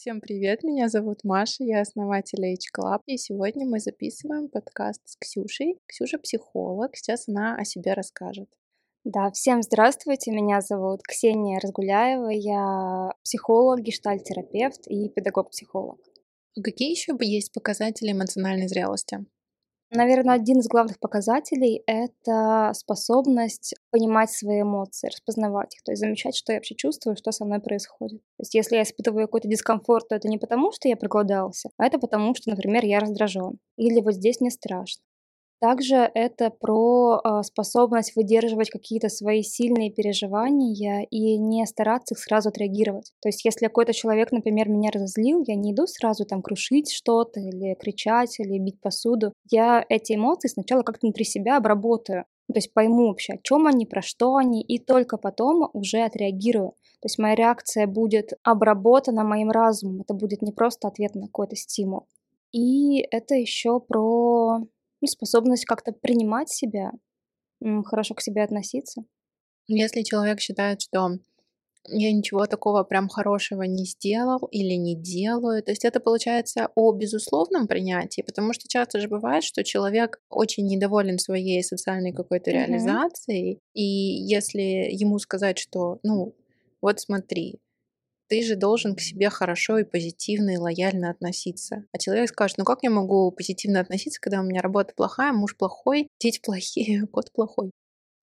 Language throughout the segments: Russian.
Всем привет, меня зовут Маша, я основатель H Club, и сегодня мы записываем подкаст с Ксюшей. Ксюша психолог, сейчас она о себе расскажет. Да, всем здравствуйте, меня зовут Ксения Разгуляева, я психолог, гештальтерапевт и педагог-психолог. Какие еще есть показатели эмоциональной зрелости? Наверное, один из главных показателей — это способность понимать свои эмоции, распознавать их, то есть замечать, что я вообще чувствую, что со мной происходит. То есть если я испытываю какой-то дискомфорт, то это не потому, что я проголодался, а это потому, что, например, я раздражен. Или вот здесь мне страшно. Также это про а, способность выдерживать какие-то свои сильные переживания и не стараться их сразу отреагировать. То есть если какой-то человек, например, меня разозлил, я не иду сразу там крушить что-то или кричать, или бить посуду. Я эти эмоции сначала как-то внутри себя обработаю. То есть пойму вообще, о чем они, про что они, и только потом уже отреагирую. То есть моя реакция будет обработана моим разумом. Это будет не просто ответ на какой-то стимул. И это еще про ну, способность как-то принимать себя, хорошо к себе относиться. Если человек считает, что я ничего такого прям хорошего не сделал или не делаю. То есть это получается о безусловном принятии, потому что часто же бывает, что человек очень недоволен своей социальной какой-то реализацией, mm-hmm. и если ему сказать, что, ну, вот смотри, ты же должен к себе хорошо и позитивно и лояльно относиться. А человек скажет, ну как я могу позитивно относиться, когда у меня работа плохая, муж плохой, дети плохие, кот плохой.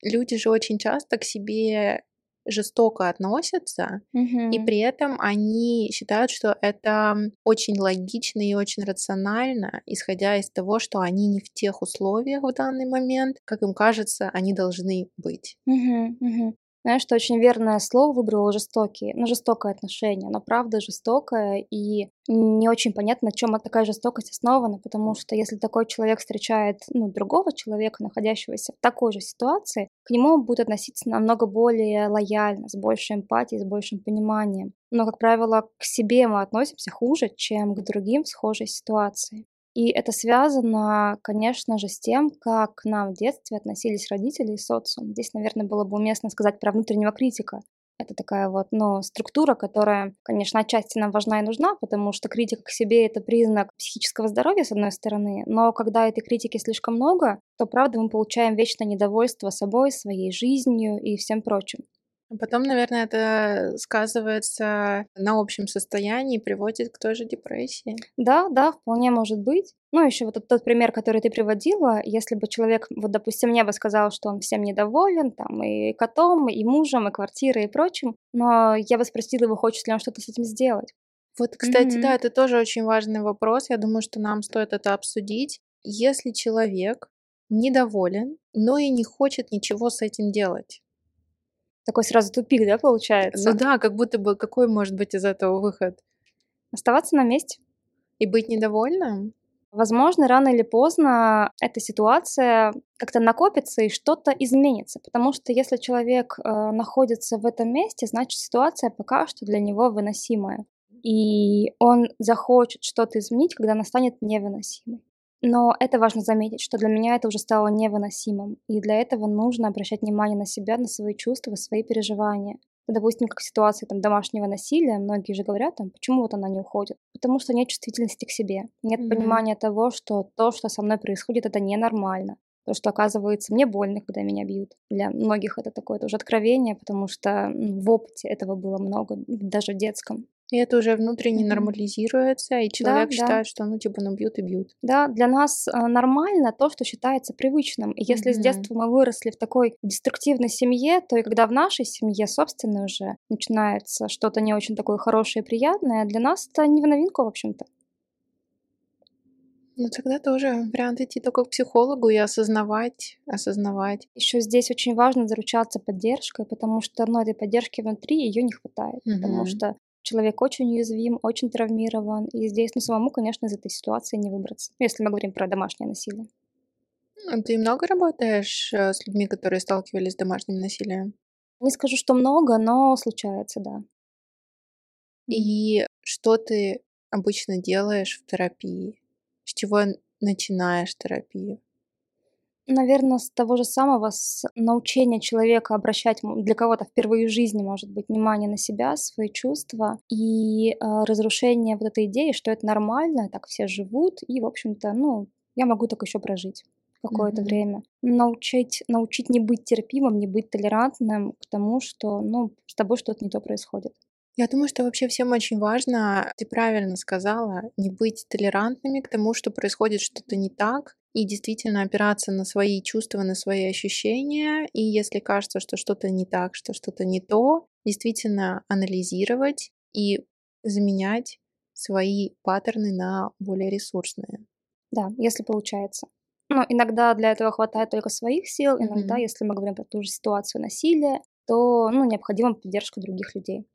Люди же очень часто к себе жестоко относятся, mm-hmm. и при этом они считают, что это очень логично и очень рационально, исходя из того, что они не в тех условиях в данный момент, как им кажется, они должны быть. Mm-hmm. Mm-hmm. Знаешь, что очень верное слово выбрала жестокие. Ну, жестокое отношение. Оно правда жестокое, и не очень понятно, на чем такая жестокость основана, потому что если такой человек встречает ну, другого человека, находящегося в такой же ситуации, к нему будет относиться намного более лояльно, с большей эмпатией, с большим пониманием. Но, как правило, к себе мы относимся хуже, чем к другим в схожей ситуации. И это связано, конечно же, с тем, как к нам в детстве относились родители и социум. Здесь, наверное, было бы уместно сказать про внутреннего критика. Это такая вот, ну, структура, которая, конечно, отчасти нам важна и нужна, потому что критика к себе — это признак психического здоровья, с одной стороны, но когда этой критики слишком много, то, правда, мы получаем вечное недовольство собой, своей жизнью и всем прочим. Потом, наверное, это сказывается на общем состоянии и приводит к той же депрессии. Да, да, вполне может быть. Ну, еще вот тот, тот пример, который ты приводила, если бы человек, вот, допустим, мне бы сказал, что он всем недоволен, там, и котом, и мужем, и квартирой, и прочим, но я бы спросила его, хочет ли он что-то с этим сделать. Вот, кстати, mm-hmm. да, это тоже очень важный вопрос. Я думаю, что нам стоит это обсудить. Если человек недоволен, но и не хочет ничего с этим делать, такой сразу тупик, да, получается? Ну да, как будто бы какой может быть из этого выход? Оставаться на месте. И быть недовольным? Возможно, рано или поздно эта ситуация как-то накопится и что-то изменится. Потому что если человек э, находится в этом месте, значит ситуация пока что для него выносимая. И он захочет что-то изменить, когда она станет невыносимой. Но это важно заметить, что для меня это уже стало невыносимым, и для этого нужно обращать внимание на себя, на свои чувства, свои переживания. Допустим, как ситуация там, домашнего насилия, многие же говорят, там, почему вот она не уходит. Потому что нет чувствительности к себе, нет mm-hmm. понимания того, что то, что со мной происходит, это ненормально. То, что оказывается мне больно, когда меня бьют. Для многих это такое тоже откровение, потому что в опыте этого было много, даже в детском. И это уже внутренне mm-hmm. нормализируется, и человек да, считает, да. что ну типа ну бьют и бьют. Да, для нас э, нормально то, что считается привычным. И если mm-hmm. с детства мы выросли в такой деструктивной семье, то и когда в нашей семье, собственно, уже начинается что-то не очень такое хорошее и приятное, для нас это не в новинку, в общем-то. Ну тогда тоже вариант идти только к психологу и осознавать, осознавать. Еще здесь очень важно заручаться поддержкой, потому что ну, этой поддержки внутри ее не хватает, mm-hmm. потому что человек очень уязвим, очень травмирован, и здесь, ну, самому, конечно, из этой ситуации не выбраться, если мы говорим про домашнее насилие. А ты много работаешь э, с людьми, которые сталкивались с домашним насилием? Не скажу, что много, но случается, да. И что ты обычно делаешь в терапии? С чего начинаешь терапию? Наверное, с того же самого, с научения человека обращать для кого-то впервые в жизни, может быть, внимание на себя, свои чувства и э, разрушение вот этой идеи, что это нормально, так все живут, и, в общем-то, ну, я могу так еще прожить какое-то mm-hmm. время. Научить, научить не быть терпимым, не быть толерантным к тому, что, ну, с тобой что-то не то происходит. Я думаю, что вообще всем очень важно, ты правильно сказала, не быть толерантными к тому, что происходит что-то не так, и действительно опираться на свои чувства, на свои ощущения. И если кажется, что что-то не так, что что-то не то, действительно анализировать и заменять свои паттерны на более ресурсные. Да, если получается. Ну, иногда для этого хватает только своих сил, иногда, mm-hmm. если мы говорим про ту же ситуацию насилия, то ну, необходима поддержка других людей.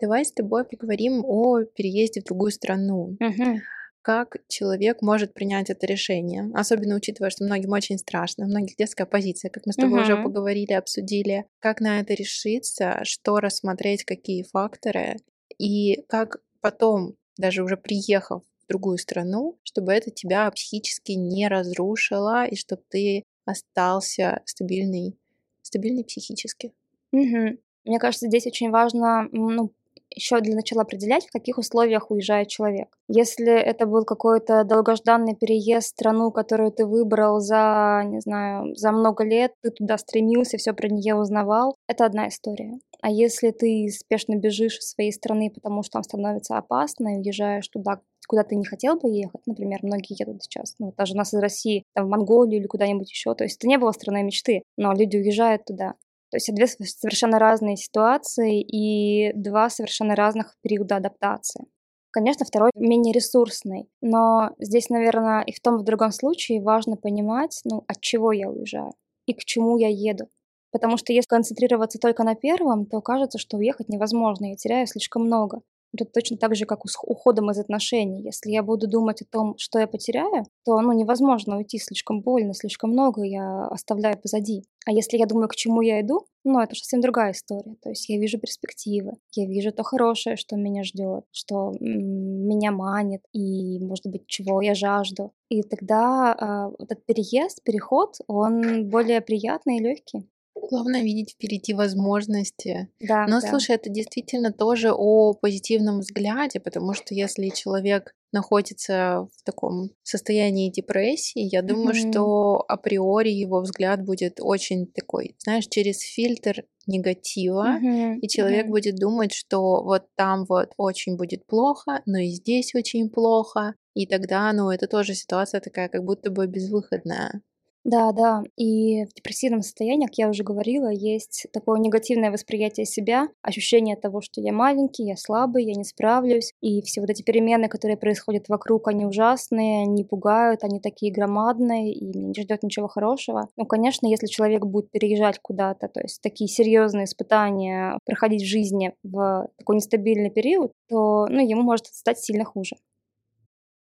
Давай с тобой поговорим о переезде в другую страну. Mm-hmm. Как человек может принять это решение, особенно учитывая, что многим очень страшно, у многих детская позиция, как мы с тобой mm-hmm. уже поговорили, обсудили. Как на это решиться, что рассмотреть, какие факторы, и как потом, даже уже приехав в другую страну, чтобы это тебя психически не разрушило, и чтобы ты остался стабильный, стабильный психически. Угу. Мне кажется, здесь очень важно ну, еще для начала определять, в каких условиях уезжает человек. Если это был какой-то долгожданный переезд в страну, которую ты выбрал за, не знаю, за много лет, ты туда стремился, все про нее узнавал, это одна история. А если ты спешно бежишь из своей страны, потому что там становится опасно, и уезжаешь туда, куда ты не хотел бы ехать, например, многие едут сейчас, ну, даже у нас из России, там, в Монголию или куда-нибудь еще, то есть это не было страной мечты, но люди уезжают туда. То есть две совершенно разные ситуации и два совершенно разных периода адаптации. Конечно, второй менее ресурсный, но здесь, наверное, и в том, и в другом случае важно понимать, ну, от чего я уезжаю и к чему я еду. Потому что если концентрироваться только на первом, то кажется, что уехать невозможно, я теряю слишком много. Это точно так же, как уходом из отношений. Если я буду думать о том, что я потеряю, то ну, невозможно уйти слишком больно, слишком много я оставляю позади. А если я думаю, к чему я иду, ну, это совсем другая история. То есть я вижу перспективы, я вижу то хорошее, что меня ждет, что меня манит, и, может быть, чего я жажду. И тогда э, этот переезд, переход, он более приятный и легкий. Главное видеть впереди возможности. Да, Но да. слушай, это действительно тоже о позитивном взгляде, потому что если человек находится в таком состоянии депрессии, я думаю, mm-hmm. что априори его взгляд будет очень такой, знаешь, через фильтр негатива, mm-hmm. и человек mm-hmm. будет думать, что вот там вот очень будет плохо, но и здесь очень плохо, и тогда, ну, это тоже ситуация такая, как будто бы безвыходная. Да, да. И в депрессивном состоянии, как я уже говорила, есть такое негативное восприятие себя, ощущение того, что я маленький, я слабый, я не справлюсь. И все вот эти перемены, которые происходят вокруг, они ужасные, они пугают, они такие громадные, и не ждет ничего хорошего. Ну, конечно, если человек будет переезжать куда-то, то есть такие серьезные испытания проходить в жизни в такой нестабильный период, то ну, ему может стать сильно хуже.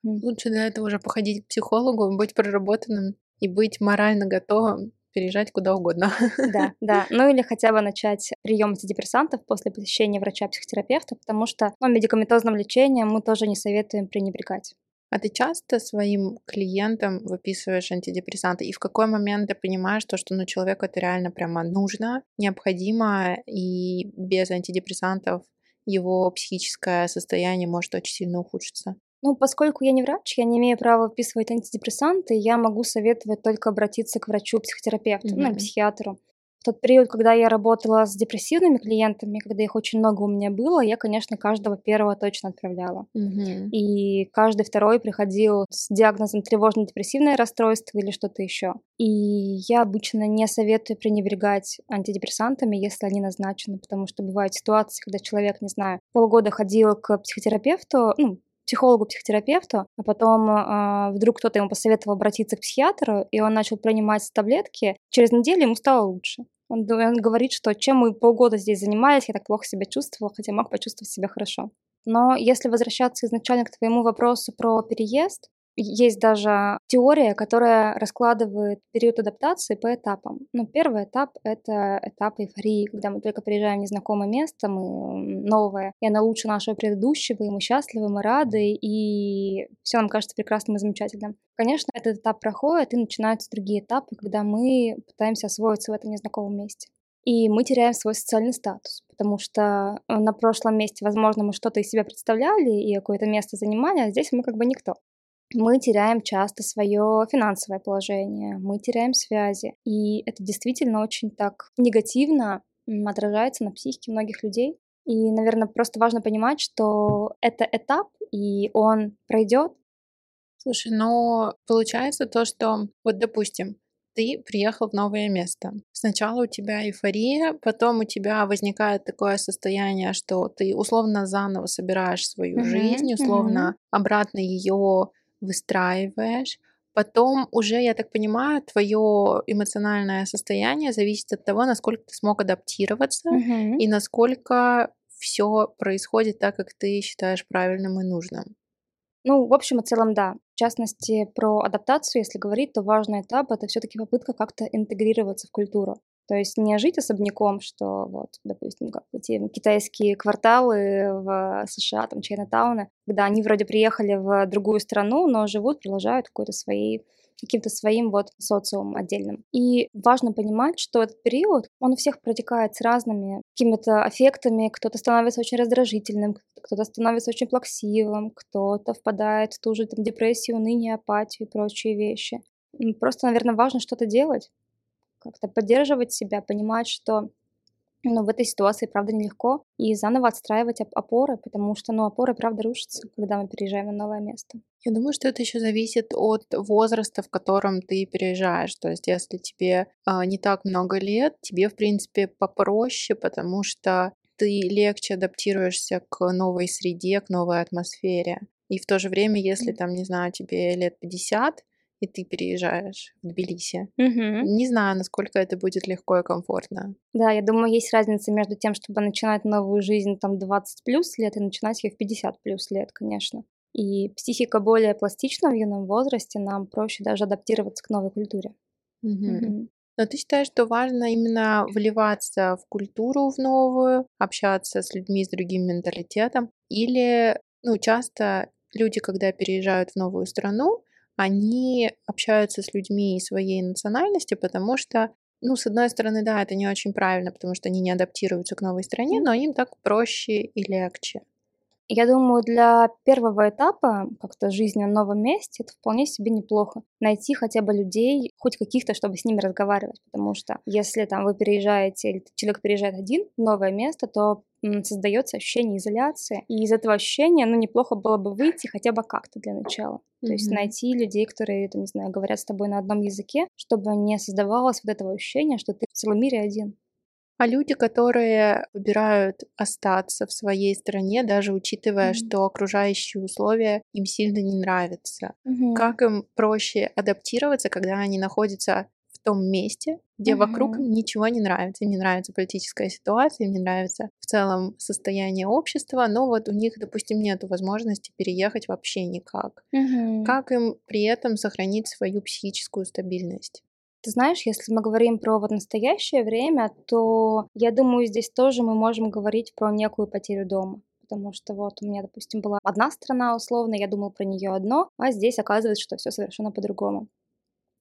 Лучше для этого уже походить к психологу, быть проработанным и быть морально готовым переезжать куда угодно. Да, да. Ну или хотя бы начать прием антидепрессантов после посещения врача-психотерапевта, потому что ну, медикаментозным лечением мы тоже не советуем пренебрегать. А ты часто своим клиентам выписываешь антидепрессанты? И в какой момент ты понимаешь то, что ну, человеку это реально прямо нужно, необходимо, и без антидепрессантов его психическое состояние может очень сильно ухудшиться? Ну, поскольку я не врач, я не имею права выписывать антидепрессанты, я могу советовать только обратиться к врачу-психотерапевту, mm-hmm. ну, психиатру. В тот период, когда я работала с депрессивными клиентами, когда их очень много у меня было, я, конечно, каждого первого точно отправляла. Mm-hmm. И каждый второй приходил с диагнозом тревожно-депрессивное расстройство или что-то еще. И я обычно не советую пренебрегать антидепрессантами, если они назначены, потому что бывают ситуации, когда человек, не знаю, полгода ходил к психотерапевту, ну, психологу, психотерапевту, а потом э, вдруг кто-то ему посоветовал обратиться к психиатру, и он начал принимать таблетки. Через неделю ему стало лучше. Он, он говорит, что чем мы полгода здесь занимались, я так плохо себя чувствовал, хотя мог почувствовать себя хорошо. Но если возвращаться изначально к твоему вопросу про переезд, есть даже теория, которая раскладывает период адаптации по этапам. Ну, первый этап — это этап эйфории, когда мы только приезжаем в незнакомое место, мы новое, и оно лучше нашего предыдущего, и мы счастливы, мы рады, и все нам кажется прекрасным и замечательным. Конечно, этот этап проходит, и начинаются другие этапы, когда мы пытаемся освоиться в этом незнакомом месте. И мы теряем свой социальный статус, потому что на прошлом месте, возможно, мы что-то из себя представляли и какое-то место занимали, а здесь мы как бы никто мы теряем часто свое финансовое положение, мы теряем связи. И это действительно очень так негативно отражается на психике многих людей. И, наверное, просто важно понимать, что это этап, и он пройдет. Слушай, но получается то, что вот, допустим, ты приехал в новое место. Сначала у тебя эйфория, потом у тебя возникает такое состояние, что ты условно заново собираешь свою mm-hmm, жизнь, условно mm-hmm. обратно ее выстраиваешь. Потом уже, я так понимаю, твое эмоциональное состояние зависит от того, насколько ты смог адаптироваться угу. и насколько все происходит так, как ты считаешь правильным и нужным. Ну, в общем и целом, да. В частности, про адаптацию, если говорить, то важный этап — это все таки попытка как-то интегрироваться в культуру. То есть не жить особняком, что вот, допустим, как эти китайские кварталы в США, там, Чайнатауны, когда они вроде приехали в другую страну, но живут, продолжают какой-то своей каким-то своим вот социумом отдельным. И важно понимать, что этот период, он у всех протекает с разными какими-то аффектами. Кто-то становится очень раздражительным, кто-то становится очень плаксивым, кто-то впадает в ту же там, депрессию, уныние, апатию и прочие вещи. Просто, наверное, важно что-то делать, как-то поддерживать себя, понимать, что ну, в этой ситуации, правда, нелегко, и заново отстраивать опоры, потому что, ну, опоры, правда, рушатся, когда мы переезжаем на новое место. Я думаю, что это еще зависит от возраста, в котором ты переезжаешь. То есть, если тебе а, не так много лет, тебе, в принципе, попроще, потому что ты легче адаптируешься к новой среде, к новой атмосфере. И в то же время, если там, не знаю, тебе лет 50, и ты переезжаешь в Тбилиси. Угу. Не знаю, насколько это будет легко и комфортно. Да, я думаю, есть разница между тем, чтобы начинать новую жизнь там 20 плюс лет и начинать ее в 50 плюс лет, конечно. И психика более пластична в юном возрасте, нам проще даже адаптироваться к новой культуре. Угу. Угу. Но ты считаешь, что важно именно вливаться в культуру в новую, общаться с людьми с другим менталитетом? Или, ну, часто люди, когда переезжают в новую страну, они общаются с людьми своей национальности, потому что, ну, с одной стороны, да, это не очень правильно, потому что они не адаптируются к новой стране, но им так проще и легче. Я думаю, для первого этапа как-то жизни на новом месте это вполне себе неплохо. Найти хотя бы людей, хоть каких-то, чтобы с ними разговаривать. Потому что если там вы переезжаете, или человек переезжает один в новое место, то создается ощущение изоляции. И из этого ощущения, ну, неплохо было бы выйти хотя бы как-то для начала. Mm-hmm. То есть найти людей, которые, там, не знаю, говорят с тобой на одном языке, чтобы не создавалось вот этого ощущения, что ты в целом мире один. А люди, которые выбирают остаться в своей стране, даже учитывая, mm-hmm. что окружающие условия им сильно не нравятся, mm-hmm. как им проще адаптироваться, когда они находятся в том месте, где mm-hmm. вокруг ничего не нравится. Им не нравится политическая ситуация, им не нравится в целом состояние общества, но вот у них, допустим, нет возможности переехать вообще никак. Mm-hmm. Как им при этом сохранить свою психическую стабильность? Ты знаешь, если мы говорим про вот настоящее время, то я думаю, здесь тоже мы можем говорить про некую потерю дома. Потому что вот у меня, допустим, была одна страна условно, я думала про нее одно, а здесь оказывается, что все совершенно по-другому.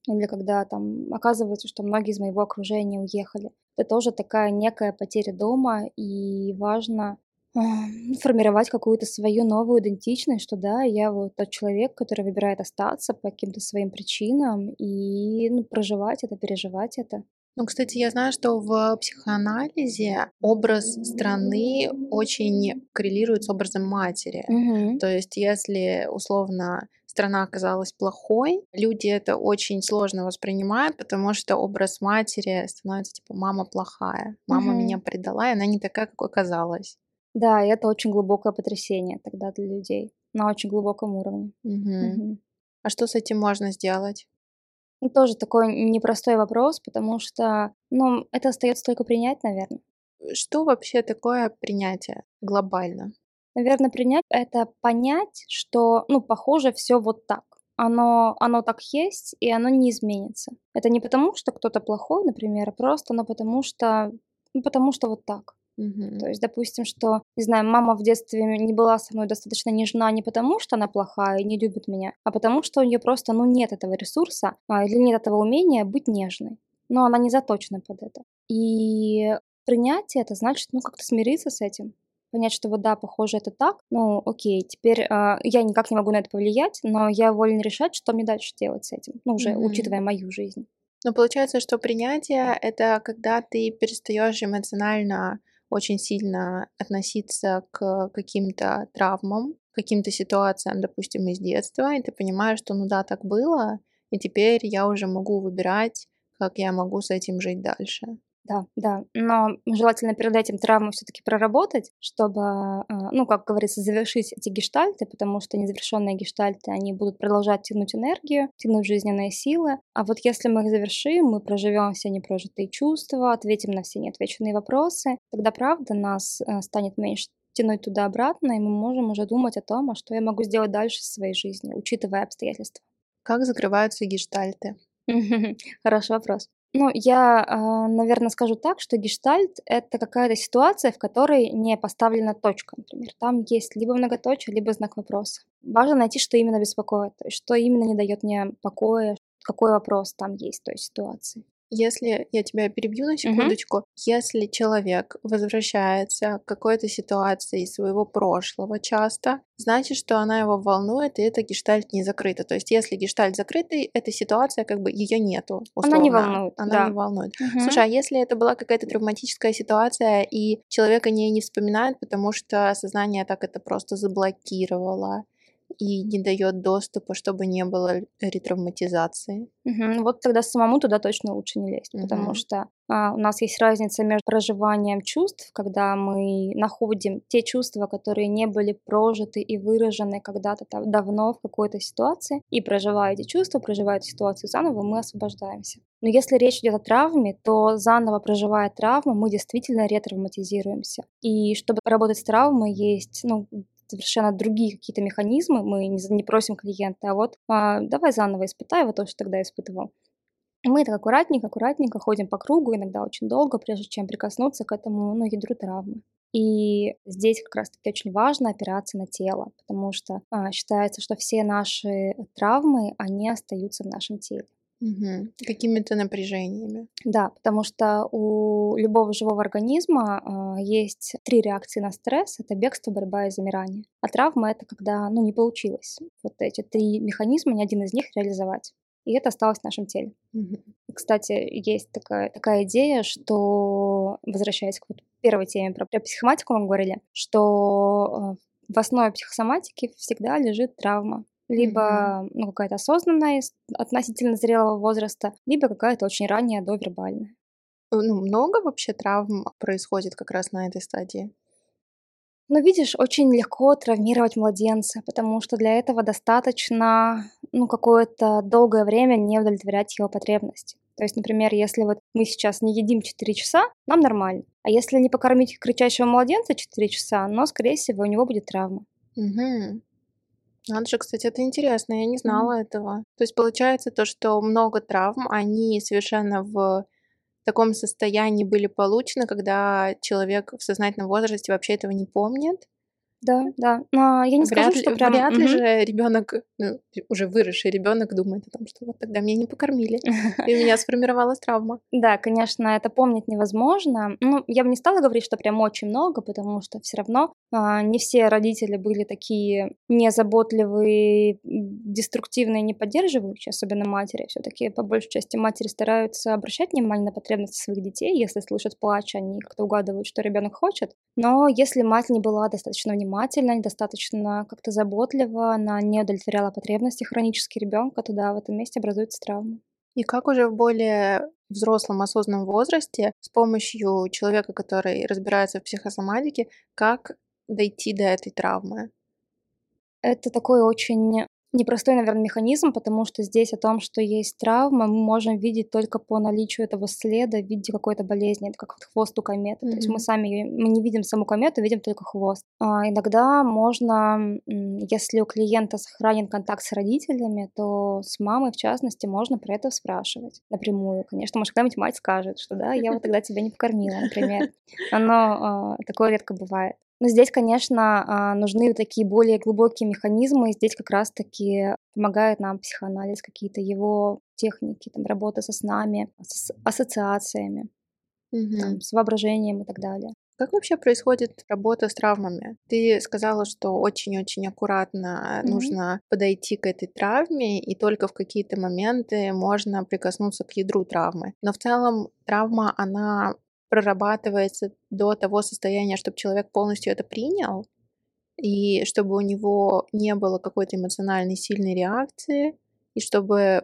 Или когда там оказывается, что многие из моего окружения уехали. Это тоже такая некая потеря дома, и важно формировать какую-то свою новую идентичность, что да, я вот тот человек, который выбирает остаться по каким-то своим причинам и ну, проживать это, переживать это. Ну, кстати, я знаю, что в психоанализе образ страны очень коррелирует с образом матери. Угу. То есть, если условно страна оказалась плохой, люди это очень сложно воспринимают, потому что образ матери становится типа мама плохая, мама угу. меня предала, и она не такая, какой казалась. Да, и это очень глубокое потрясение тогда для людей на очень глубоком уровне. Угу. Угу. А что с этим можно сделать? Ну, тоже такой непростой вопрос, потому что, ну, это остается только принять, наверное. Что вообще такое принятие глобально? Наверное, принять это понять, что, ну, похоже, все вот так. оно, оно так есть, и оно не изменится. Это не потому, что кто-то плохой, например, а просто, но потому что, ну, потому что вот так. То есть, допустим, что, не знаю, мама в детстве не была со мной достаточно нежна не потому, что она плохая и не любит меня, а потому что у нее просто, ну, нет этого ресурса а, или нет этого умения быть нежной. Но она не заточена под это. И принятие это значит, ну, как-то смириться с этим. Понять, что вот да, похоже, это так. Ну, окей, теперь а, я никак не могу на это повлиять, но я волен решать, что мне дальше делать с этим. Ну, уже Мгм. учитывая мою жизнь. Но получается, что принятие это когда ты перестаешь эмоционально очень сильно относиться к каким-то травмам, каким-то ситуациям, допустим, из детства, и ты понимаешь, что ну да, так было, и теперь я уже могу выбирать, как я могу с этим жить дальше. Да, да. Но желательно перед этим травму все-таки проработать, чтобы, а, ну, как говорится, завершить эти гештальты, потому что незавершенные гештальты, они будут продолжать тянуть энергию, тянуть жизненные силы. А вот если мы их завершим, мы проживем все непрожитые чувства, ответим на все неотвеченные вопросы, тогда, правда, нас э, станет меньше тянуть туда-обратно, и мы можем уже думать о том, а что я могу сделать дальше в своей жизни, учитывая обстоятельства. Как закрываются гештальты? Хороший вопрос. Ну, я, а, наверное, скажу так, что гештальт — это какая-то ситуация, в которой не поставлена точка, например. Там есть либо многоточие, либо знак вопроса. Важно найти, что именно беспокоит, что именно не дает мне покоя, какой вопрос там есть в той ситуации. Если я тебя перебью на секундочку, если человек возвращается к какой-то ситуации из своего прошлого часто, значит, что она его волнует, и это гештальт не закрыто. То есть, если гештальт закрытый, эта ситуация как бы ее нету. Она не условно. волнует, Она да. не волнует. Мгм. Слушай, а если это была какая-то травматическая ситуация, и человек о ней не вспоминает, потому что сознание так это просто заблокировало и не дает доступа, чтобы не было ретравматизации? Мгм. Вот тогда самому туда точно лучше не лезть, потому Мгм. что а, у нас есть разница между проживанием чувств, когда мы находим те чувства, которые не были прожиты и выражены когда-то там давно в какой-то ситуации, и проживая эти чувства, проживая эту ситуацию заново, мы освобождаемся. Но если речь идет о травме, то заново проживая травму, мы действительно ретравматизируемся. И чтобы работать с травмой, есть ну, совершенно другие какие-то механизмы. Мы не, не просим клиента, а вот а, давай заново испытай вот то, что тогда испытывал. Мы так аккуратненько, аккуратненько ходим по кругу, иногда очень долго, прежде чем прикоснуться к этому ну, ядру травмы. И здесь как раз-таки очень важно опираться на тело, потому что а, считается, что все наши травмы, они остаются в нашем теле. Мгм. Какими-то напряжениями. Да, потому что у любого живого организма а, есть три реакции на стресс. Это бегство, борьба и замирание. А травма — это когда ну, не получилось вот эти три механизма, ни один из них реализовать. И это осталось в нашем теле. Мгм. Кстати, есть такая, такая идея, что, возвращаясь к вот первой теме про, про психоматику, мы говорили, что э, в основе психосоматики всегда лежит травма. Либо ну, какая-то осознанная относительно зрелого возраста, либо какая-то очень ранняя довербальная. Ну, много вообще травм происходит как раз на этой стадии? Но видишь, очень легко травмировать младенца, потому что для этого достаточно ну, какое-то долгое время не удовлетворять его потребности. То есть, например, если вот мы сейчас не едим 4 часа, нам нормально. А если не покормить кричащего младенца 4 часа, но, скорее всего, у него будет травма. Мгм. Надо же, кстати, это интересно, я не знала этого. То есть получается то, что много травм, они совершенно в таком состоянии были получены, когда человек в сознательном возрасте вообще этого не помнит. Да, да. Но я не вряд скажу, ли, что прям... вряд ли Мгм. же ребенок, ну, уже выросший ребенок думает о том, что вот тогда меня не покормили, и у меня сформировалась травма. Да, конечно, это помнить невозможно. Ну, я бы не стала говорить, что прям очень много, потому что все равно а, не все родители были такие незаботливые, деструктивные, не поддерживающие, особенно матери. Все-таки по большей части матери стараются обращать внимание на потребности своих детей. Если слышат плач, они как-то угадывают, что ребенок хочет. Но если мать не была достаточно внимательна, недостаточно как-то заботлива, она не удовлетворяла потребности хронически ребенка, то да, в этом месте образуется травма. И как уже в более взрослом осознанном возрасте с помощью человека, который разбирается в психосоматике, как дойти до этой травмы? Это такой очень непростой, наверное, механизм, потому что здесь о том, что есть травма, мы можем видеть только по наличию этого следа в виде какой-то болезни. Это как вот хвост у кометы. Mm-hmm. То есть мы сами мы не видим саму комету, видим только хвост. А иногда можно, если у клиента сохранен контакт с родителями, то с мамой, в частности, можно про это спрашивать напрямую. Конечно, может, когда-нибудь мать скажет, что да, я вот тогда тебя не покормила, например. Но э, такое редко бывает. Но здесь, конечно, а, нужны такие более глубокие механизмы. Здесь как раз-таки помогает нам психоанализ, какие-то его техники, там, работа со снами, с ассоциациями, угу. там, с воображением и так далее. Как вообще происходит работа с травмами? Ты сказала, что очень-очень аккуратно mm-hmm. нужно подойти к этой травме, и только в какие-то моменты можно прикоснуться к ядру травмы. Но в целом травма, она прорабатывается до того состояния, чтобы человек полностью это принял, и чтобы у него не было какой-то эмоциональной сильной реакции, и чтобы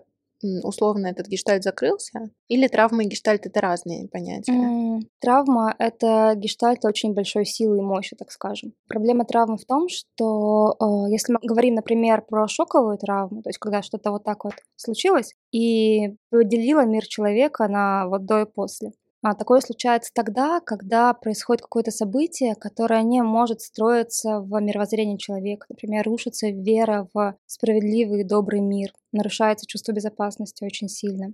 условно этот гештальт закрылся? Или травма и гештальт это разные понятия? Mm, травма — это гештальт очень большой силы и мощи, так скажем. Проблема травмы в том, что э, если мы говорим, например, про шоковую травму, то есть когда что-то вот так вот случилось и поделило мир человека на вот до и после, а такое случается тогда, когда происходит какое-то событие, которое не может строиться в мировоззрении человека. Например, рушится вера в справедливый и добрый мир, нарушается чувство безопасности очень сильно.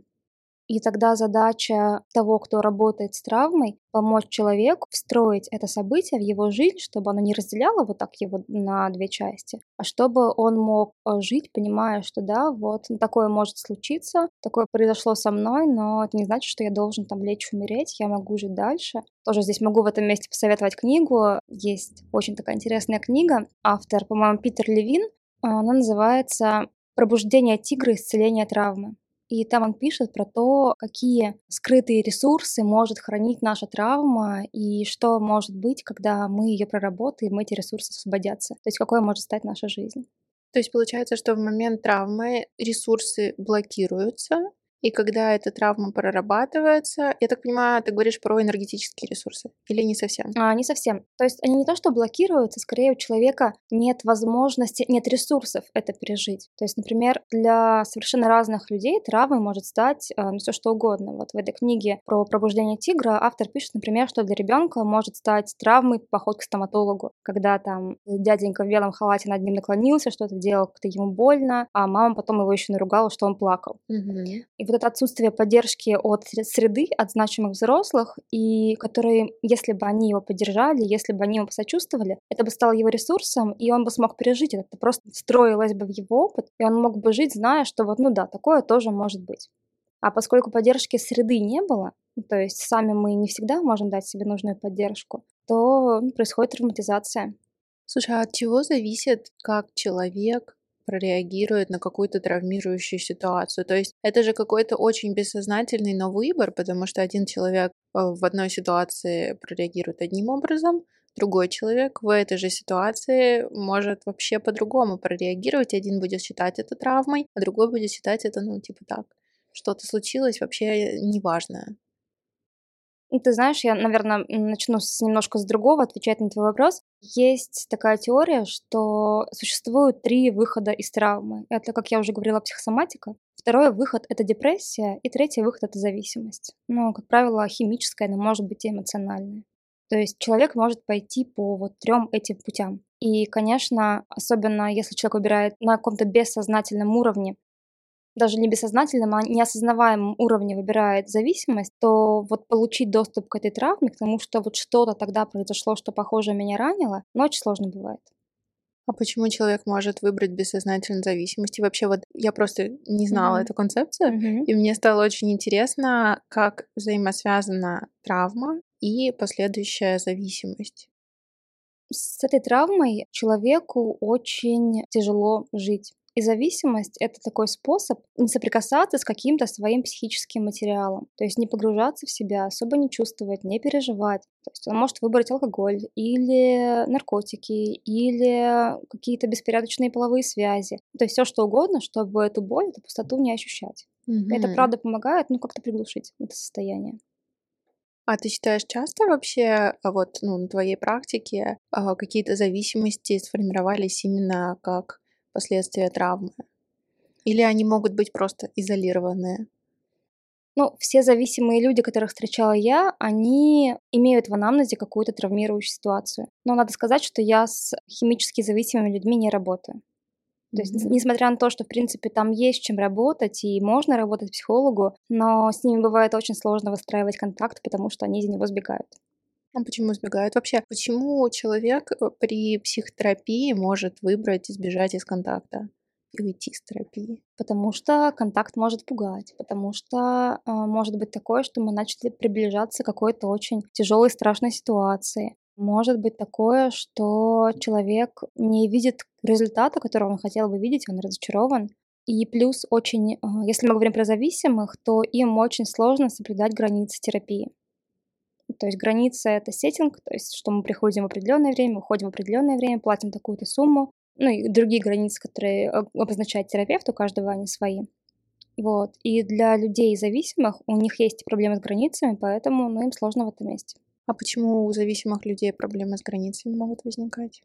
И тогда задача того, кто работает с травмой, помочь человеку встроить это событие в его жизнь, чтобы оно не разделяло вот так его на две части, а чтобы он мог э, жить, понимая, что да, вот такое может случиться, такое произошло со мной, но это не значит, что я должен там лечь умереть, я могу жить дальше. Тоже здесь могу в этом месте посоветовать книгу. Есть очень такая интересная книга. Автор, по-моему, Питер Левин. Она называется «Пробуждение тигра. Исцеление травмы». И там он пишет про то, какие скрытые ресурсы может хранить наша травма и что может быть, когда мы ее проработаем, эти ресурсы освободятся. То есть какой может стать наша жизнь. То есть получается, что в момент травмы ресурсы блокируются, и когда эта травма прорабатывается, я так понимаю, ты говоришь про энергетические ресурсы или не совсем? А, не совсем. То есть они не то, что блокируются, скорее у человека нет возможности, нет ресурсов это пережить. То есть, например, для совершенно разных людей травмой может стать э, ну, все что угодно. Вот в этой книге про пробуждение тигра автор пишет, например, что для ребенка может стать травмой поход к стоматологу, когда там дяденька в белом халате над ним наклонился, что-то делал, как-то ему больно, а мама потом его еще наругала, что он плакал. Угу. И вот это отсутствие поддержки от среды, от значимых взрослых, и которые, если бы они его поддержали, если бы они ему посочувствовали, это бы стало его ресурсом, и он бы смог пережить это. Это просто встроилось бы в его опыт, и он мог бы жить, зная, что вот, ну да, такое тоже может быть. А поскольку поддержки среды не было, то есть сами мы не всегда можем дать себе нужную поддержку, то ну, происходит травматизация. Слушай, а от чего зависит, как человек прореагирует на какую-то травмирующую ситуацию. То есть это же какой-то очень бессознательный, но выбор, потому что один человек э, в одной ситуации прореагирует одним образом, другой человек в этой же ситуации может вообще по-другому прореагировать. Один будет считать это травмой, а другой будет считать это, ну, типа так, что-то случилось, вообще неважное. Ну, ты знаешь, я, наверное, начну с, немножко с другого, отвечать на твой вопрос. Есть такая теория, что существует три выхода из травмы. Это, как я уже говорила, психосоматика. Второй выход — это депрессия, и третий выход — это зависимость. Ну, как правило, химическая, но может быть и эмоциональная. То есть человек может пойти по вот трем этим путям. И, конечно, особенно если человек выбирает на каком-то бессознательном уровне даже не бессознательном, а неосознаваемом уровне выбирает зависимость, то вот получить доступ к этой травме, к тому, что вот что-то тогда произошло, что похоже меня ранило, но очень сложно бывает. А почему человек может выбрать бессознательную зависимость? И вообще вот я просто не знала mm-hmm. эту концепцию, mm-hmm. и мне стало очень интересно, как взаимосвязана травма и последующая зависимость. С этой травмой человеку очень тяжело жить. И зависимость — это такой способ не соприкасаться с каким-то своим психическим материалом. То есть не погружаться в себя, особо не чувствовать, не переживать. То есть он может выбрать алкоголь или наркотики, или какие-то беспорядочные половые связи. То есть все что угодно, чтобы эту боль, эту пустоту не ощущать. Угу. Это правда помогает, ну, как-то приглушить это состояние. А ты считаешь, часто вообще а, вот ну, на твоей практике а, какие-то зависимости сформировались именно как последствия травмы? Или они могут быть просто изолированные? Ну, все зависимые люди, которых встречала я, они имеют в анамнезе какую-то травмирующую ситуацию. Но надо сказать, что я с химически зависимыми людьми не работаю. То есть, mm-hmm. несмотря на то, что, в принципе, там есть чем работать и можно работать психологу, но с ними бывает очень сложно выстраивать контакт, потому что они из него сбегают. А почему избегают? Вообще, почему человек э, при психотерапии может выбрать избежать из контакта? и уйти с терапии? Потому что контакт может пугать, потому что э, может быть такое, что мы начали приближаться к какой-то очень тяжелой, страшной ситуации. Может быть такое, что человек не видит результата, которого он хотел бы видеть, он разочарован. И плюс очень, э, если мы говорим про зависимых, то им очень сложно соблюдать границы терапии. То есть граница — это сеттинг, то есть что мы приходим в определенное время, уходим в определенное время, платим такую-то сумму, ну и другие границы, которые обозначает терапевт, у каждого они свои. Вот. И для людей зависимых у них есть проблемы с границами, поэтому ну, им сложно в этом месте. А почему у зависимых людей проблемы с границами могут возникать?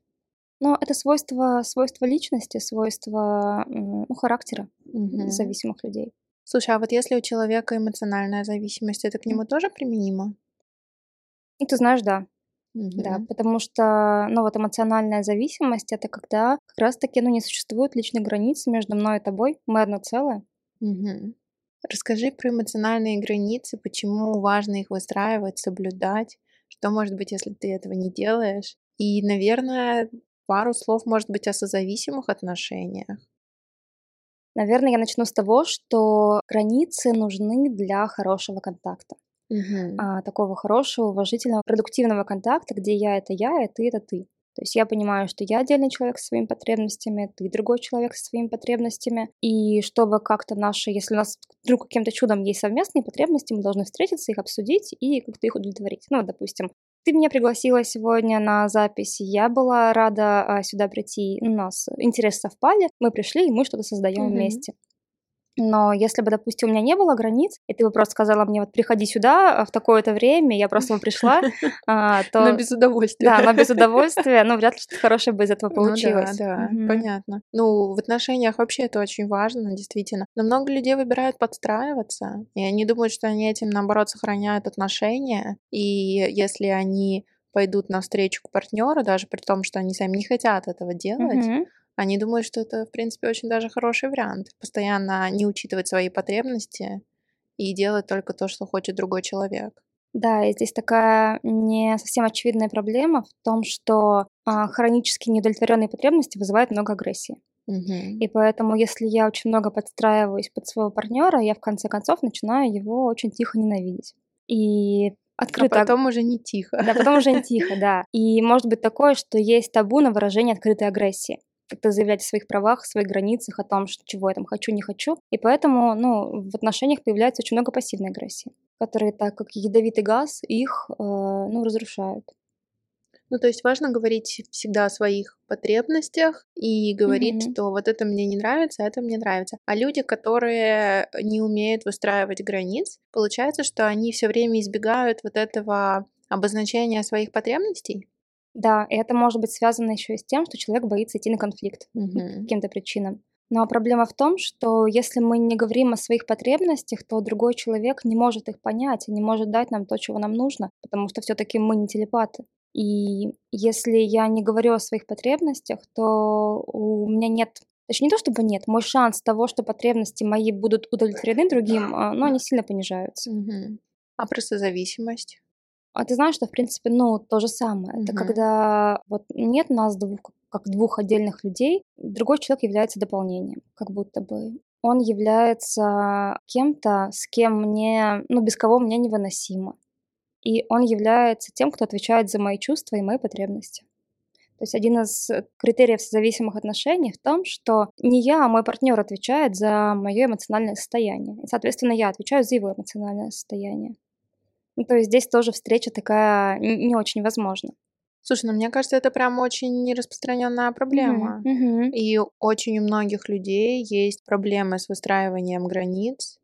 Ну, это свойство, свойство личности, свойство ну, характера угу. зависимых людей. Слушай, а вот если у человека эмоциональная зависимость, это к нему тоже применимо? Ну, ты знаешь, да. Да, потому что, ну, вот эмоциональная зависимость это когда как раз-таки, ну, не существует личных границ между мной и тобой, мы одно целое. Мгм. Расскажи про эмоциональные границы, почему важно их выстраивать, соблюдать, что может быть, если ты этого не делаешь. И, наверное, пару слов, может быть, о созависимых отношениях. Наверное, я начну с того, что границы нужны для хорошего контакта. Мгм. а, такого хорошего, уважительного, продуктивного контакта, где я это я, и ты это ты. То есть я понимаю, что я отдельный человек со своими потребностями, ты другой человек со своими потребностями. И чтобы как-то наши, если у нас вдруг каким-то чудом есть совместные потребности, мы должны встретиться, их обсудить и как-то их удовлетворить. Ну, допустим, ты меня пригласила сегодня на запись, я была рада а, сюда прийти, у нас интересы совпали, мы пришли, и мы что-то создаем Мгм. вместе. Но если бы, допустим, у меня не было границ, и ты бы просто сказала мне, вот приходи сюда в такое-то время, я просто бы пришла, а, то... Но без удовольствия. Да, но без удовольствия, ну, вряд ли что-то хорошее бы из этого получилось. Ну да, да, понятно. Ну, в отношениях вообще это очень важно, действительно. Но много людей выбирают подстраиваться, и они думают, что они этим, наоборот, сохраняют отношения, и если они пойдут навстречу к партнеру, даже при том, что они сами не хотят этого делать, Мгм. Они думают, что это, в принципе, очень даже хороший вариант. Постоянно не учитывать свои потребности и делать только то, что хочет другой человек. Да, и здесь такая не совсем очевидная проблема в том, что а, хронически неудовлетворенные потребности вызывают много агрессии. Угу. И поэтому, если я очень много подстраиваюсь под своего партнера, я в конце концов начинаю его очень тихо ненавидеть. И открыто... А потом уже не тихо. Да, потом уже не тихо, да. И может быть такое, что есть табу на выражение открытой агрессии как-то заявлять о своих правах, о своих границах, о том, что, чего я там хочу, не хочу. И поэтому ну, в отношениях появляется очень много пассивной агрессии, которые, так как ядовитый газ, их э, ну, разрушают. Ну, то есть важно говорить всегда о своих потребностях и говорить, mm-hmm. что вот это мне не нравится, а это мне нравится. А люди, которые не умеют выстраивать границ, получается, что они все время избегают вот этого обозначения своих потребностей. Да, и это может быть связано еще и с тем, что человек боится идти на конфликт угу. по каким-то причинам. Но проблема в том, что если мы не говорим о своих потребностях, то другой человек не может их понять и не может дать нам то, чего нам нужно, потому что все-таки мы не телепаты. И если я не говорю о своих потребностях, то у меня нет Точнее, не то чтобы нет, мой шанс того, что потребности мои будут удовлетворены другим, а, ну, они сильно понижаются. Угу. А про созависимость? А ты знаешь, что, в принципе, ну, то же самое. Это когда вот нет нас двух, как двух отдельных людей, другой человек является дополнением, как будто бы. Он является кем-то, с кем мне, ну, без кого мне невыносимо. И он является тем, кто отвечает за мои чувства и мои потребности. То есть один из критериев зависимых отношений в том, что не я, а мой партнер отвечает за мое эмоциональное состояние. И, соответственно, я отвечаю за его эмоциональное состояние. Ну, то есть здесь тоже встреча такая не очень возможна. Слушай, ну мне кажется, это прям очень распространенная проблема. Mm-hmm. И очень у многих людей есть проблемы с выстраиванием границ.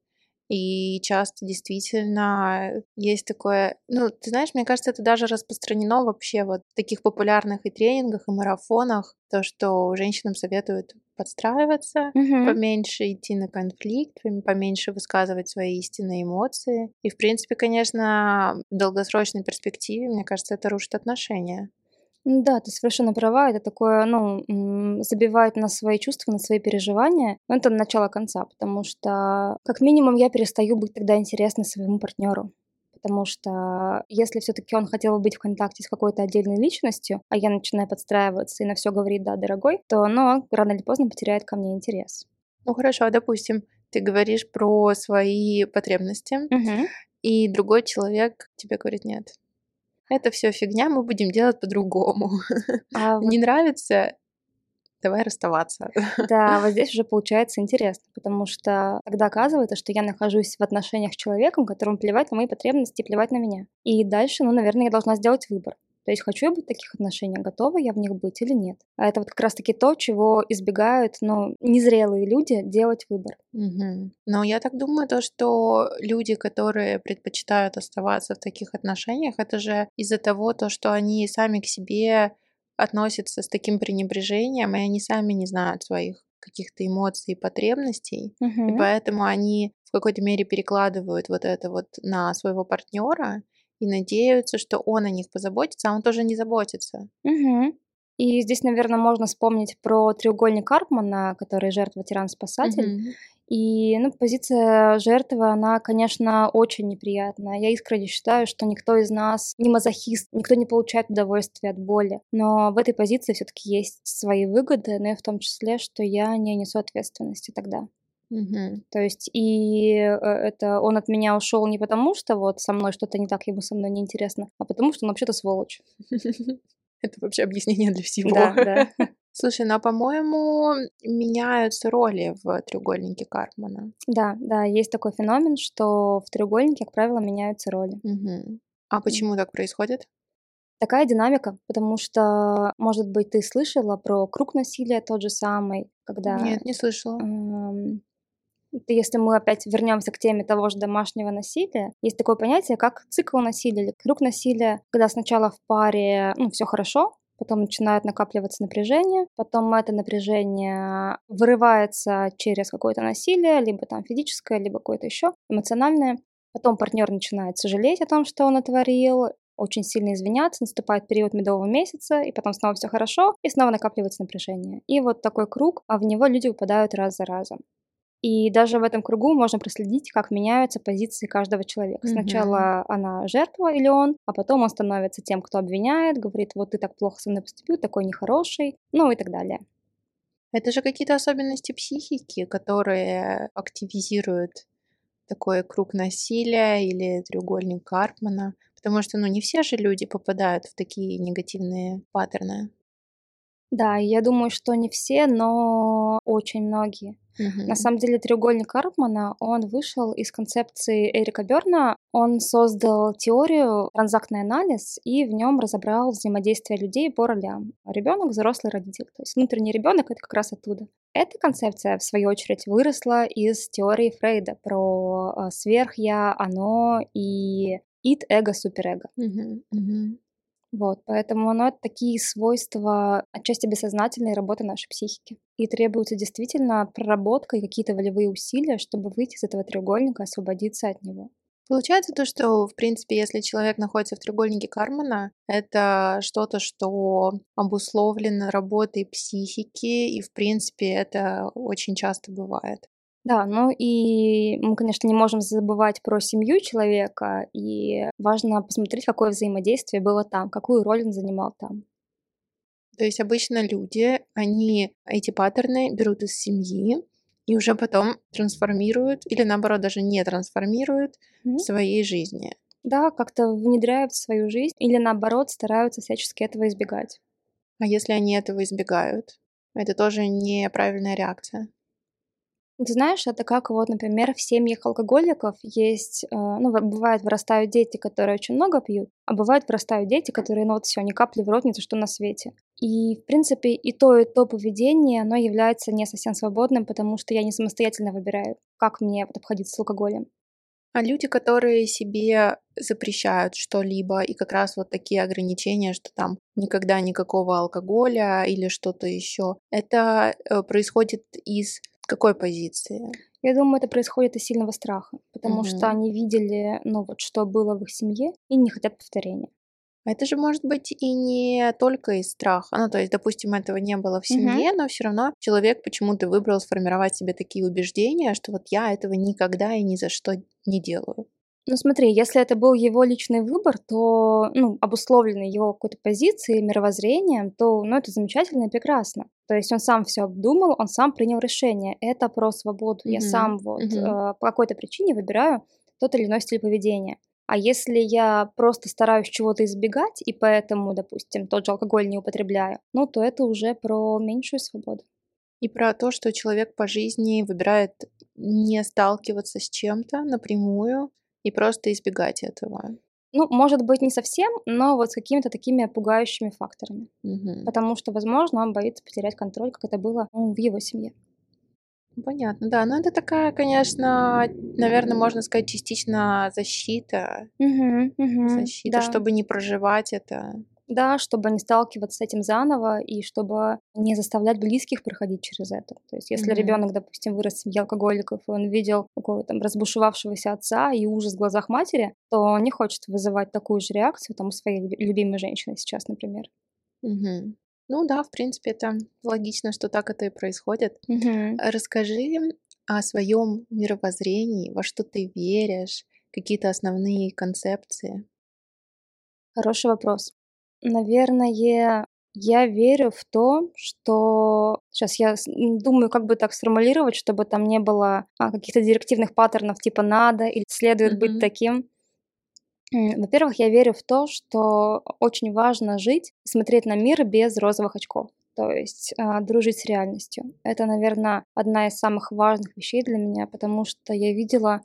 И часто действительно есть такое, ну, ты знаешь, мне кажется, это даже распространено вообще вот в таких популярных и тренингах, и марафонах, то, что женщинам советуют подстраиваться, Мгм. поменьше идти на конфликт, поменьше высказывать свои истинные эмоции. И, в принципе, конечно, в долгосрочной перспективе, мне кажется, это рушит отношения. Да, ты совершенно права. Это такое, ну, забивает на свои чувства, на свои переживания. Но это начало конца, потому что, как минимум, я перестаю быть тогда интересной своему партнеру. Потому что если все-таки он хотел бы быть в контакте с какой-то отдельной личностью, а я начинаю подстраиваться и на все говорит «да, дорогой», то оно рано или поздно потеряет ко мне интерес. Ну хорошо, а допустим, ты говоришь про свои потребности, Мгм. и другой человек тебе говорит нет. Это все фигня, мы будем делать по-другому. А Не нравится, давай расставаться. Да, вот здесь уже получается интересно, потому что тогда оказывается, что я нахожусь в отношениях с человеком, которому плевать на мои потребности плевать на меня. И дальше, ну, наверное, я должна сделать выбор. То есть хочу я быть в таких отношениях, готова я в них быть или нет. А это вот как раз-таки то, чего избегают, ну, незрелые люди делать выбор. Мгм. Но я так думаю, то, что люди, которые предпочитают оставаться в таких отношениях, это же из-за того, то, что они сами к себе относятся с таким пренебрежением, и они сами не знают своих каких-то эмоций и потребностей, и Мгм. поэтому они в какой-то мере перекладывают вот это вот на своего партнера и надеются, что он о них позаботится, а он тоже не заботится. Мгм. И здесь, наверное, можно вспомнить про треугольник Карпмана, который жертва, тиран, спасатель. И, ну, позиция жертвы, она, конечно, очень неприятная. Я искренне считаю, что никто из нас не мазохист, никто не получает удовольствия от боли. Но в этой позиции все-таки есть свои выгоды, но и в том числе, что я не несу ответственности тогда. Мгм. То есть и э, это он от меня ушел не потому, что вот со мной что-то не так, ему со мной неинтересно, а потому что он вообще-то сволочь. Это вообще объяснение для всего. Да, да. Слушай, ну, а, по-моему, меняются роли в треугольнике Карпмана. Да, да, есть такой феномен, что в треугольнике, как правило, меняются роли. Мгм. А почему так происходит? Такая динамика, потому что, может быть, ты слышала про круг насилия тот же самый, когда Нет, не слышала. это если мы опять вернемся к теме того же домашнего насилия, есть такое понятие, как цикл насилия или круг насилия, когда сначала в паре ну, все хорошо, потом начинает накапливаться напряжение, потом это напряжение вырывается через какое-то насилие, либо там физическое, либо какое-то еще эмоциональное. Потом партнер начинает сожалеть о том, что он натворил, очень сильно извиняться, наступает период медового месяца, и потом снова все хорошо, и снова накапливается напряжение. И вот такой круг, а в него люди упадают раз за разом. И даже в этом кругу можно проследить, как меняются позиции каждого человека. Сначала она жертва или он, а потом он становится тем, кто обвиняет, говорит, вот ты так плохо со мной поступил, такой нехороший, ну и так далее. Это же какие-то особенности психики, которые активизируют такой круг насилия или треугольник Карпмана. Потому что, ну, не все же люди попадают в такие негативные паттерны. Да, я думаю, что не все, но очень многие. Мгм. На самом деле треугольник Карпмана, он вышел из концепции Эрика Берна. Он создал теорию транзактный анализ и в нем разобрал взаимодействие людей по ролям. Ребенок, взрослый родитель. То есть внутренний ребенок это как раз оттуда. Эта концепция, в свою очередь, выросла из теории Фрейда про э, сверхя, оно и ид, эго, суперэго. Мгм. Мгм. Вот, поэтому оно такие свойства отчасти бессознательной работы нашей психики. И требуется действительно проработка и какие-то волевые усилия, чтобы выйти из этого треугольника, освободиться от него. Получается то, что, в принципе, если человек находится в треугольнике Кармана, это что-то, что обусловлено работой психики, и, в принципе, это очень часто бывает. Да, ну и мы, конечно, не можем забывать про семью человека, и важно посмотреть, какое взаимодействие было там, какую роль он занимал там. То есть обычно люди, они эти паттерны берут из семьи и уже потом трансформируют или наоборот даже не трансформируют Мгм. в своей жизни. Да, как-то внедряют в свою жизнь или наоборот стараются всячески этого избегать. А если они этого избегают, это тоже неправильная реакция. Ты знаешь, это как вот, например, в семьях алкоголиков есть, э, ну, в- бывает, вырастают дети, которые очень много пьют, а бывает, вырастают дети, которые, ну, вот все, ни капли в рот, ни за что на свете. И, в принципе, и то, и то поведение, оно является не совсем свободным, потому что я не самостоятельно выбираю, как мне вот обходиться с алкоголем. А люди, которые себе запрещают что-либо, и как раз вот такие ограничения, что там никогда никакого алкоголя или что-то еще, это э, происходит из какой позиции? Я думаю, это происходит из сильного страха, потому Мгм. что они видели, ну вот, что было в их семье, и не хотят повторения. А это же может быть и не только из страха. Ну, то есть, допустим, этого не было в семье, но все равно человек почему-то выбрал сформировать себе такие убеждения, что вот я этого никогда и ни за что не делаю. Ну смотри, если это был его личный выбор, то, ну, обусловленный его какой-то позицией, мировоззрением, то, ну, это замечательно и прекрасно. То есть он сам все обдумал, он сам принял решение. Это про свободу. Я Мгм. сам вот Мгм. э, по какой-то причине выбираю тот или иной стиль поведения. А если я просто стараюсь чего-то избегать, и поэтому, допустим, тот же алкоголь не употребляю, ну, то это уже про меньшую свободу. И про то, что человек по жизни выбирает не сталкиваться с чем-то напрямую и просто избегать этого. Ну, может быть, не совсем, но вот с какими-то такими пугающими факторами. Мгм. Потому что, возможно, он боится потерять контроль, как это было ну, в его семье. Ну, Понятно, да. Но это такая, конечно, наверное, можно сказать, частично защита. Мгм, мгм, Защита, да. чтобы не проживать это. Да, чтобы не сталкиваться с этим заново и чтобы не заставлять близких проходить через это. То есть, если Мгм. ребенок, допустим, вырос в семье алкоголиков, и он видел какого-то там разбушевавшегося отца и ужас в глазах матери, то он не хочет вызывать такую же реакцию там у своей люби- любимой женщины сейчас, например. Мгм. Ну да, в принципе, это логично, что так это и происходит. Мгм. Расскажи о своем мировоззрении, во что ты веришь, какие-то основные концепции. Хороший вопрос. Наверное, я верю в то, что сейчас я с- м, думаю, как бы так сформулировать, чтобы там не было а, каких-то директивных паттернов типа надо или следует быть Мгм. таким. М, Во-первых, я верю в то, что очень важно жить, смотреть на мир без розовых очков. То есть а, дружить с реальностью. Это, наверное, одна из самых важных вещей для меня, потому что я видела,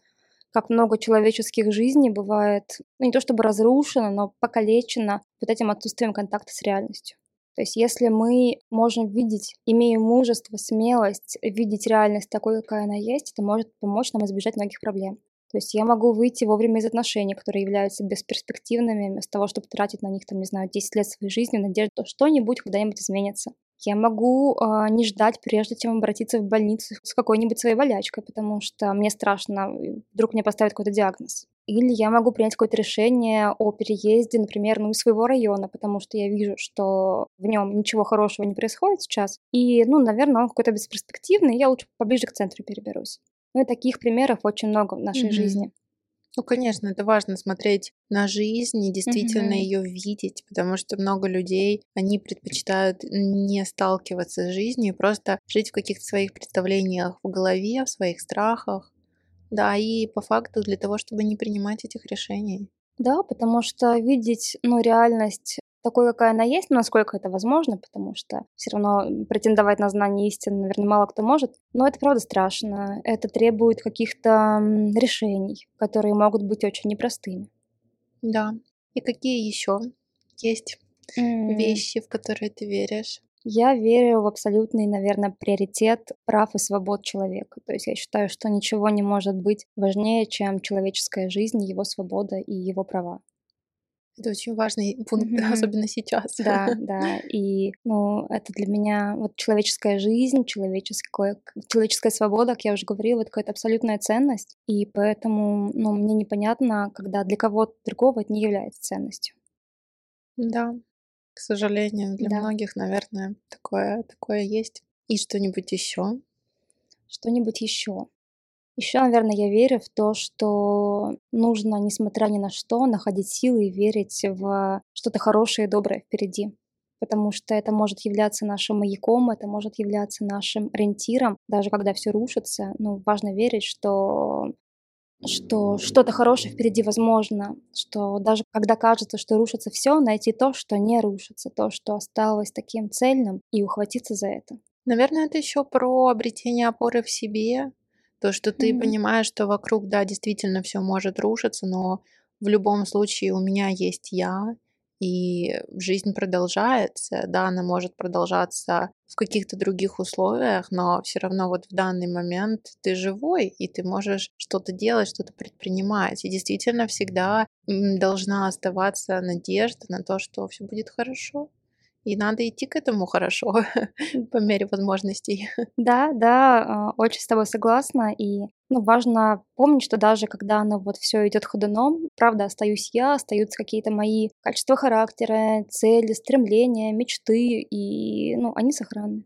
как много человеческих жизней бывает, ну не то чтобы разрушено, но покалечено вот этим отсутствием контакта с реальностью. То есть если мы можем видеть, имея мужество, смелость, видеть реальность такой, какая она есть, это может помочь нам избежать многих проблем. То есть я могу выйти вовремя из отношений, которые являются бесперспективными, вместо того, чтобы тратить на них, там, не знаю, 10 лет своей жизни в надежде, что что-нибудь когда-нибудь изменится. Я могу а, не ждать, прежде чем обратиться в больницу с какой-нибудь своей болячкой, потому что мне страшно, э, вдруг мне поставят какой-то диагноз. Или я могу принять какое-то решение о переезде, например, ну, из своего района, потому что я вижу, что в нем ничего хорошего не происходит сейчас. И, ну, наверное, он какой-то бесперспективный, я лучше поближе к центру переберусь. Ну и таких примеров очень много в нашей Мгм. жизни. Ну, конечно, это важно смотреть на жизнь и действительно Мгм. ее видеть, потому что много людей, они предпочитают не сталкиваться с жизнью, просто жить в каких-то своих представлениях в голове, в своих страхах. Да, и по факту для того, чтобы не принимать этих решений. Да, потому что видеть, ну, реальность такой, какая она есть, насколько это возможно, потому что все равно претендовать на знание истины, наверное, мало кто может. Но это правда страшно. Это требует каких-то решений, которые могут быть очень непростыми. Да. И какие еще есть М, вещи, в которые ты веришь? Я верю в абсолютный, наверное, приоритет прав и свобод человека. То есть я считаю, что ничего не может быть важнее, чем человеческая жизнь, его свобода и его права. Это очень важный пункт, Мгм. особенно сейчас. Да, да. И, ну, это для меня вот человеческая жизнь, человеческое, к- человеческая свобода, как я уже говорила, это какая-то абсолютная ценность. И поэтому, ну, мне непонятно, когда для кого-то другого это не является ценностью. Да, к сожалению, для Да. многих, наверное, такое, такое есть. И что-нибудь еще? Что-нибудь еще? Еще, наверное, я верю в то, что нужно, несмотря ни на что, находить силы и верить в что-то хорошее и доброе впереди. Потому что это может являться нашим маяком, это может являться нашим ориентиром, даже когда все рушится. Ну, важно верить, что что что-то хорошее впереди возможно, что даже когда кажется, что рушится все, найти то, что не рушится, то, что осталось таким цельным, и ухватиться за это. Наверное, это еще про обретение опоры в себе. То, что ты Мгм. понимаешь, что вокруг, да, действительно все может рушиться, но в любом случае у меня есть я, и жизнь продолжается, да, она может продолжаться в каких-то других условиях, но все равно вот в данный момент ты живой, и ты можешь что-то делать, что-то предпринимать. И действительно всегда должна оставаться надежда на то, что все будет хорошо. И надо идти к этому хорошо по мере возможностей. Да, да, а, очень с тобой согласна. И ну, важно помнить, что даже когда оно вот все идет ходуном, правда, остаюсь я, остаются какие-то мои качества характера, цели, стремления, мечты, и ну, они сохранны.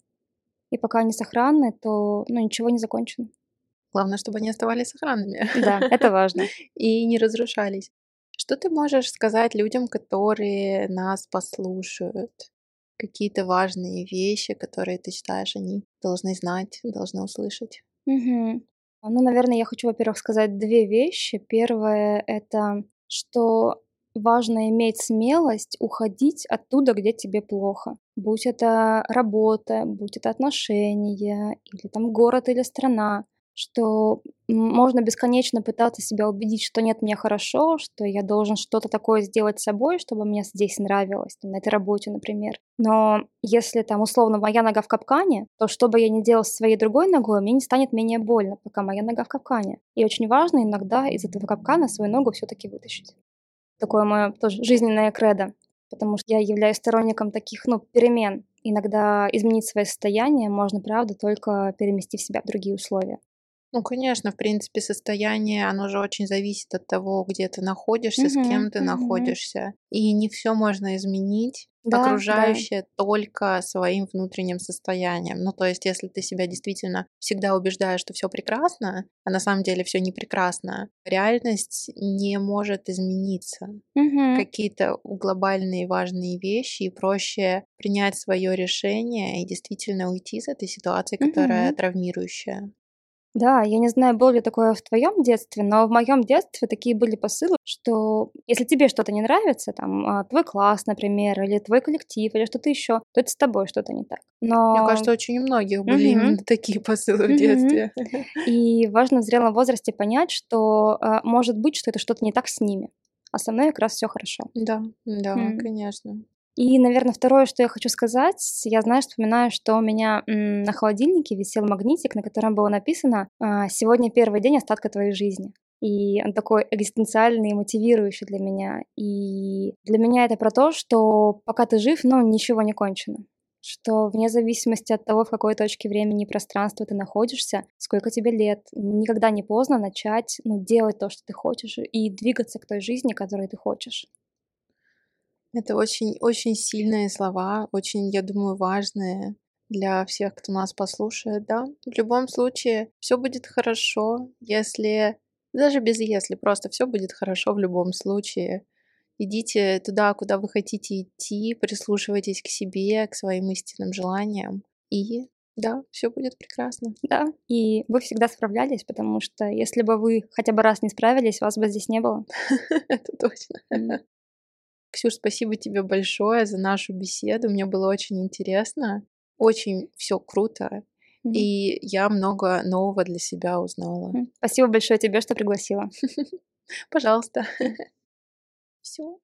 И пока они сохранны, то ну, ничего не закончено. Главное, чтобы они оставались сохранными. Да, это важно. И не разрушались. Что ты можешь сказать людям, которые нас послушают? Какие-то важные вещи, которые ты считаешь, они должны знать, должны услышать? Угу. Ну, наверное, я хочу, во-первых, сказать две вещи. Первое — это что важно иметь смелость уходить оттуда, где тебе плохо. Будь это работа, будь это отношения, или там город или страна что можно бесконечно пытаться себя убедить, что нет, мне хорошо, что я должен что-то такое сделать с собой, чтобы мне здесь нравилось, там, на этой работе, например. Но если там условно моя нога в капкане, то что бы я ни делал с своей другой ногой, мне не станет менее больно, пока моя нога в капкане. И очень важно иногда из этого капкана свою ногу все-таки вытащить. Такое мое тоже жизненное кредо, потому что я являюсь сторонником таких, ну, перемен. Иногда изменить свое состояние можно, правда, только переместив себя в другие условия. Ну, конечно, в принципе, состояние, оно же очень зависит от того, где ты находишься, с кем ты Мгм, мгм. находишься. И не все можно изменить Да, да. окружающее только своим внутренним состоянием. Ну, то есть, если ты себя действительно всегда убеждаешь, что все прекрасно, а на самом деле все не прекрасно, реальность не может измениться. Мгм. Какие-то глобальные важные вещи, и проще принять свое решение и действительно уйти из этой ситуации, которая Мгм. травмирующая. Да, я не знаю, было ли такое в твоем детстве, но в моем детстве такие были посылы, что если тебе что-то не нравится, там, а, твой класс, например, или твой коллектив, или что-то еще, то это с тобой что-то не так. Мне Но кажется, очень у многих были Мгм. именно такие посылы в Мгм. детстве. и важно в зрелом возрасте понять, что а, может быть, что это что-то не так с ними, а со мной как раз все хорошо. Да, да, М. конечно. И, наверное, второе, что я хочу сказать, я, знаешь, вспоминаю, что у меня на холодильнике висел магнитик, на котором было написано а, «Сегодня первый день остатка твоей жизни». И он такой экзистенциальный и мотивирующий для меня. И для меня это про то, что пока ты жив, ну, ничего не кончено. Что вне зависимости от того, в какой точке времени и пространства ты находишься, сколько тебе лет, никогда не поздно начать ну, делать то, что ты хочешь, и двигаться к той жизни, которой ты хочешь. Это очень, очень сильные слова, очень, я думаю, важные для всех, кто нас послушает, да. В любом случае, все будет хорошо, если, даже без если, просто все будет хорошо в любом случае. Идите туда, куда вы хотите идти, прислушивайтесь к себе, к своим истинным желаниям, и да, все будет прекрасно. Да, и вы всегда справлялись, потому что если бы вы хотя бы раз не справились, вас бы здесь не было. Это точно. Ксюш, спасибо тебе большое за нашу беседу. Мне было очень интересно. Очень все круто. Мгм. И я много нового для себя узнала. Спасибо большое тебе, что пригласила. Пожалуйста. Все.